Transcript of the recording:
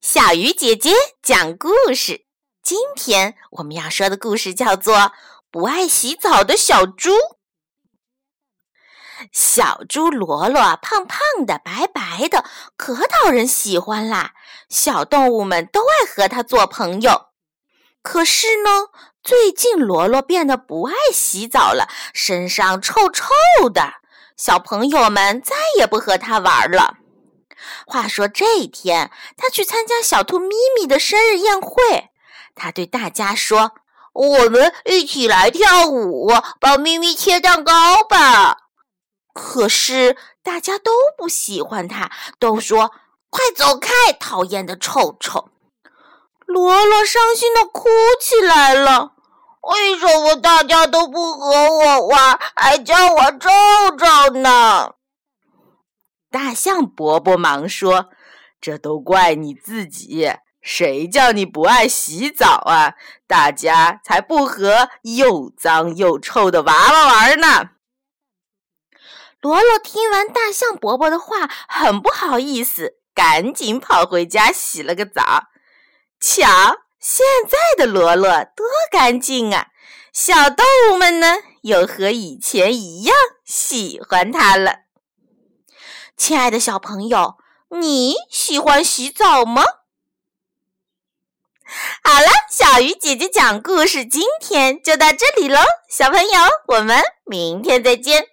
小鱼姐姐讲故事。今天我们要说的故事叫做《不爱洗澡的小猪》。小猪罗罗胖胖的、白白的，可讨人喜欢啦！小动物们都爱和它做朋友。可是呢，最近罗罗变得不爱洗澡了，身上臭臭的。小朋友们再也不和它玩了。话说这一天，他去参加小兔咪咪的生日宴会。他对大家说：“我们一起来跳舞，帮咪咪切蛋糕吧。”可是大家都不喜欢他，都说：“快走开，讨厌的臭臭！”罗罗伤心的哭起来了。为什么大家都不和我玩，还叫我臭臭呢？大象伯伯忙说：“这都怪你自己，谁叫你不爱洗澡啊？大家才不和又脏又臭的娃娃玩呢。”罗罗听完大象伯伯的话，很不好意思，赶紧跑回家洗了个澡。瞧，现在的罗罗多干净啊！小动物们呢，又和以前一样喜欢它了。亲爱的小朋友，你喜欢洗澡吗？好了，小鱼姐姐讲故事，今天就到这里喽，小朋友，我们明天再见。